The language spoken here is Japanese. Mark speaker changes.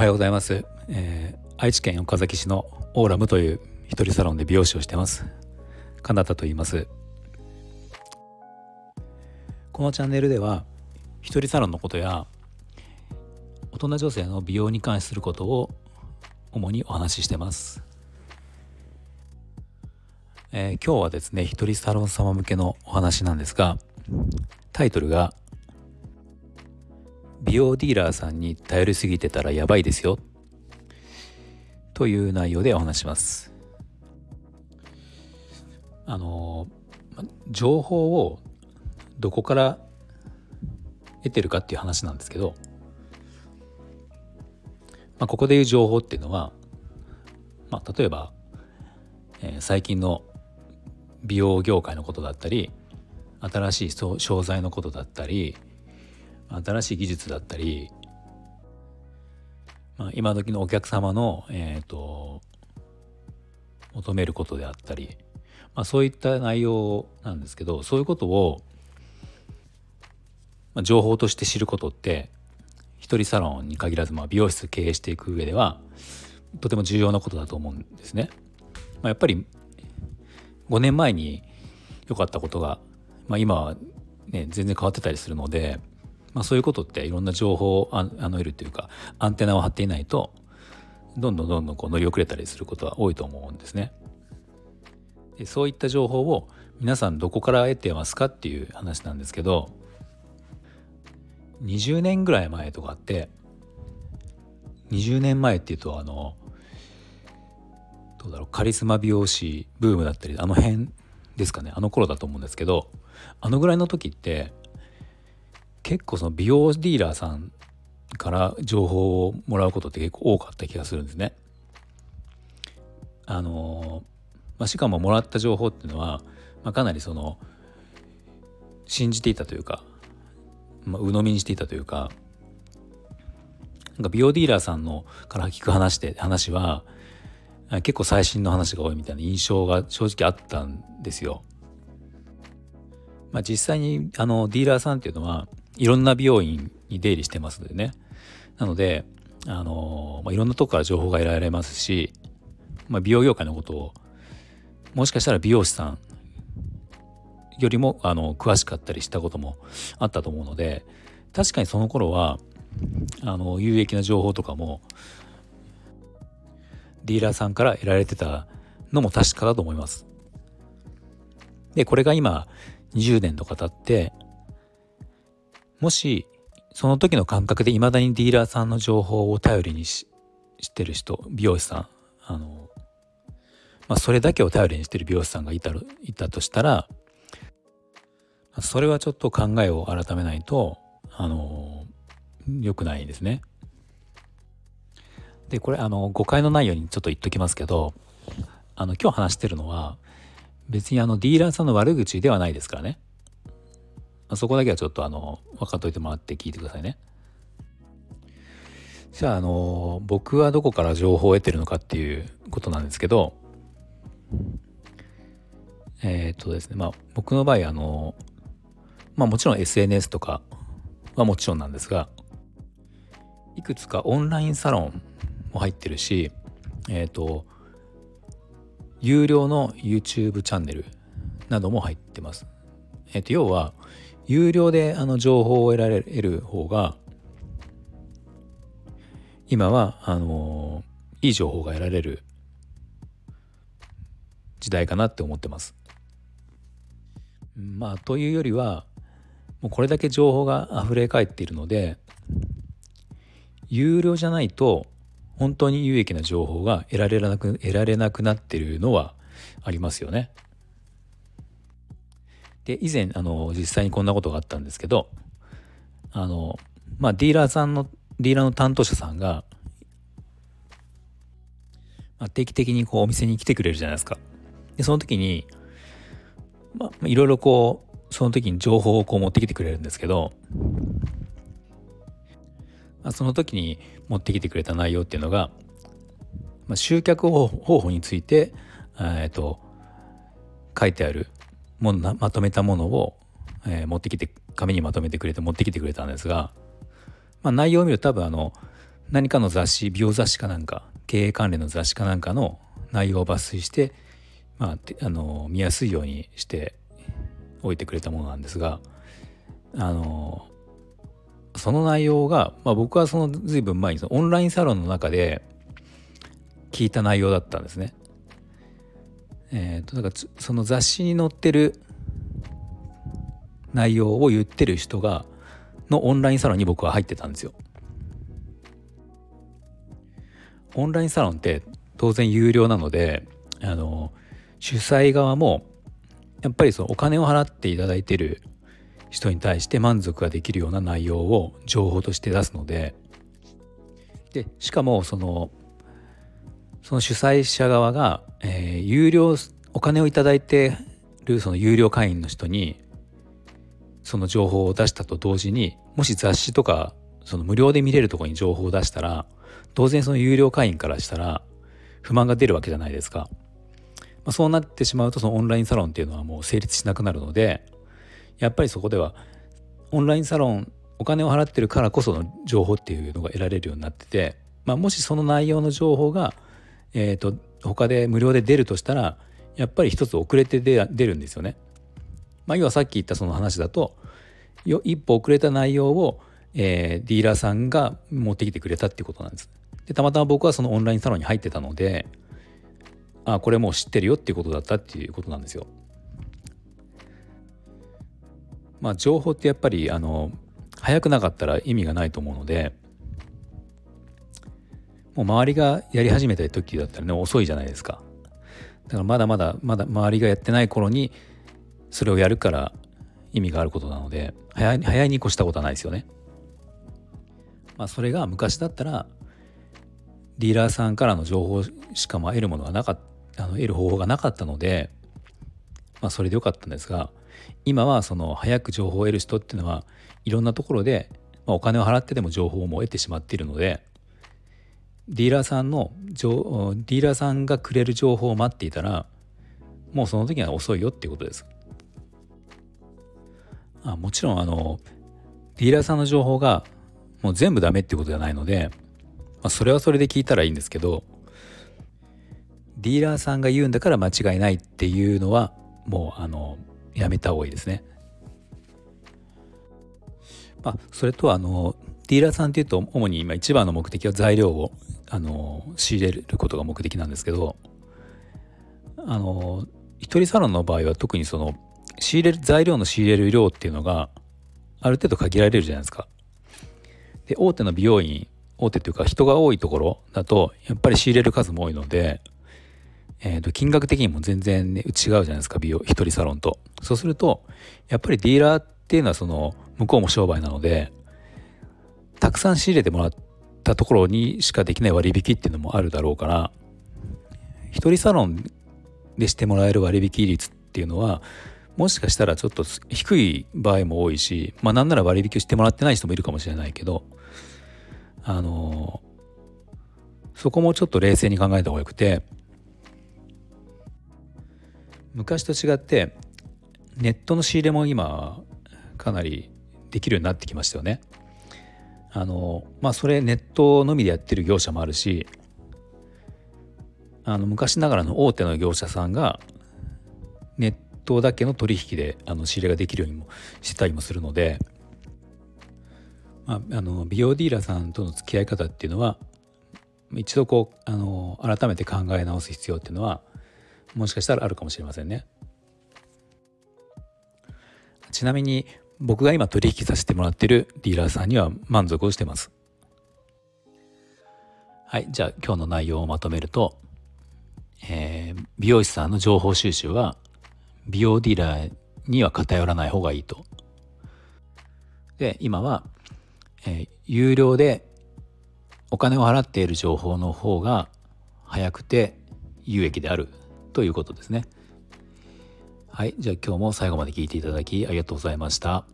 Speaker 1: おはようございます、えー、愛知県岡崎市のオーラムという一人サロンで美容師をしてます。カナタと言います。このチャンネルでは一人サロンのことや大人女性の美容に関することを主にお話ししてます、えー、今日はですね一人サロン様向けのお話なんですがタイトルが美容ディーラーさんに頼りすぎてたらやばいですよ。という内容でお話します。あの情報をどこから得てるかっていう話なんですけど、まあ、ここでいう情報っていうのは、まあ、例えば、えー、最近の美容業界のことだったり新しい商材のことだったり新しい技術だったり、まあ、今時のお客様の、えーと、求めることであったり、まあ、そういった内容なんですけどそういうことを、まあ、情報として知ることって一人サロンに限らず、まあ、美容室経営していく上ではとても重要なことだと思うんですね。まあ、やっぱり5年前に良かったことが、まあ、今はね全然変わってたりするのでまあ、そういうことっていろんな情報をあの得るというかアンテナを張っていないとどんどんどんどんこう乗り遅れたりすることは多いと思うんですね。でそういった情報を皆さんどこから得てますかっていう話なんですけど20年ぐらい前とかって20年前っていうとあのどうだろうカリスマ美容師ブームだったりあの辺ですかねあの頃だと思うんですけどあのぐらいの時って結構その美容ディーラーさんから情報をもらうことって結構多かった気がするんですね。あのまあ、しかももらった情報っていうのは、まあ、かなりその信じていたというか、まあ、鵜呑みにしていたというかなんか美容ディーラーさんのから聞く話で話は結構最新の話が多いみたいな印象が正直あったんですよ。まあ、実際にあのディーラーさんっていうのはいろんな美容院に出入りしてますのでねなのであの、まあ、いろんなとこから情報が得られますし、まあ、美容業界のことをもしかしたら美容師さんよりもあの詳しかったりしたこともあったと思うので確かにその頃はあの有益な情報とかもディーラーさんから得られてたのも確かだと思います。でこれが今20年とか経ってもしその時の感覚でいまだにディーラーさんの情報を頼りにししてる人美容師さんあの、まあ、それだけを頼りにしてる美容師さんがいたいたとしたらそれはちょっと考えを改めないとあの良くないですね。でこれあの誤解のないようにちょっと言っときますけどあの今日話してるのは別にあのディーラーさんの悪口ではないですからね。まそこだけはちょっとあの分かっといてもらって聞いてくださいね。じゃああの僕はどこから情報を得てるのかっていうことなんですけどえっ、とですねまあ僕の場合あのまあもちろん SNS とかはもちろんなんですがいくつかオンラインサロンも入ってるしえっ、と有料の YouTube チャンネルなども入ってます。えっ、と要は有料であの情報を得られる方が今はあのいい情報が得られる時代かなって思ってます。まあというよりはもうこれだけ情報が溢れ返っているので有料じゃないと本当に有益な情報が得られなく得られなくなっているのはありますよね。で以前あの実際にこんなことがあったんですけどあのまあディーラーさんのディーラーの担当者さんが、まあ、定期的にこうお店に来てくれるじゃないですか。でその時にまあいろいろこうその時に情報をこう持ってきてくれるんですけど、まあ、その時に持ってきてくれた内容っていうのが、まあ、集客方法についてえっ、と書いてあるものまとめたものを、えー、持ってきて紙にまとめてくれて持ってきてくれたんですが、まあ、内容を見ると多分あの何かの雑誌美容雑誌かなんか経営関連の雑誌かなんかの内容を抜粋して、まあ、あの見やすいようにしておいてくれたものなんですがあのその内容が、まあ、僕はその随分前にそのオンラインサロンの中で聞いた内容だったんですね。えーと、だからその雑誌に載ってる内容を言ってる人がのオンラインサロンに僕は入ってたんですよ。オンラインサロンって当然有料なのであの主催側もやっぱりそのお金を払っていただいてる人に対して満足ができるような内容を情報として出すのででしかもそのその主催者側が、えー、有料お金を頂いてるその有料会員の人にその情報を出したと同時にもし雑誌とかその無料で見れるとこに情報を出したら当然その有料会員からしたら不満が出るわけじゃないですか。まあ、そうなってしまうとそのオンラインサロンっていうのはもう成立しなくなるのでやっぱりそこではオンラインサロンお金を払ってるからこその情報っていうのが得られるようになってて、まあ、もしその内容の情報が、えーと、他で無料で出るとしたらやっぱり一つ遅れて出るんですよね。まあ、要はさっき言ったその話だと一歩遅れた内容を、えー、ディーラーさんが持ってきてくれたっていうことなんです。でたまたま僕はそのオンラインサロンに入ってたのであこれもう知ってるよっていうことだったっていうことなんですよ。まあ情報ってやっぱりあの早くなかったら意味がないと思うのでもう周りがやり始めた時だったらね遅いじゃないですか。だからまだまだまだ周りがやってない頃にそれをやるから意味があることなので早い早いに越したことはないですよね。まあそれが昔だったらディーラーさんからの情報しか得るものがなかったあの得る方法がなかったので、まあ、それでよかったんですが今はその早く情報を得る人っていうのはいろんなところで、まあ、お金を払ってでも情報も得てしまっているのでディーラーさんのディーラーさんがくれる情報を待っていたらもうその時は遅いよっていうことです。あもちろんあのディーラーさんの情報がもう全部ダメってことじゃないのでまあ、それはそれで聞いたらいいんですけどディーラーさんが言うんだから間違いないっていうのはもうあのやめた方がいいですね。まあ、それとあのディーラーさんっていうと主に今一番の目的は材料をあの仕入れることが目的なんですけどあの一人サロンの場合は特にその仕入れる材料の仕入れる量っていうのがある程度限られるじゃないですか。で大手の美容院大手というか人が多いところだとやっぱり仕入れる数も多いので、えー、と金額的にも全然、ね、違うじゃないですか美容一人サロンと。そうするとやっぱりディーラーっていうのはその向こうも商売なのでたくさん仕入れてもらったところにしかできない割引っていうのもあるだろうから一人サロンでしてもらえる割引率っていうのはもしかしたらちょっと低い場合も多いしまあなんなら割引をしてもらってない人もいるかもしれないけどあのそこもちょっと冷静に考えた方がよくて昔と違ってネットの仕入れも今かなりできるようになってきましたよね。あのまあそれネットのみでやってる業者もあるしあの昔ながらの大手の業者さんがネットだけの取引であの仕入れができるようにもしてたりもするのでまあ、あの美容ディーラーさんとの付き合い方っていうのは一度こうあの改めて考え直す必要っていうのはもしかしたらあるかもしれませんね。ちなみに僕が今取引させてもらってるディーラーさんには満足をしてます。はい、じゃあ今日の内容をまとめると、えー、美容師さんの情報収集は美容ディーラーには偏らない方がいいと。で今はえー、有料でお金を払っている情報の方が早くて有益であるということですね。はい、じゃあ今日も最後まで聞いていただきありがとうございました。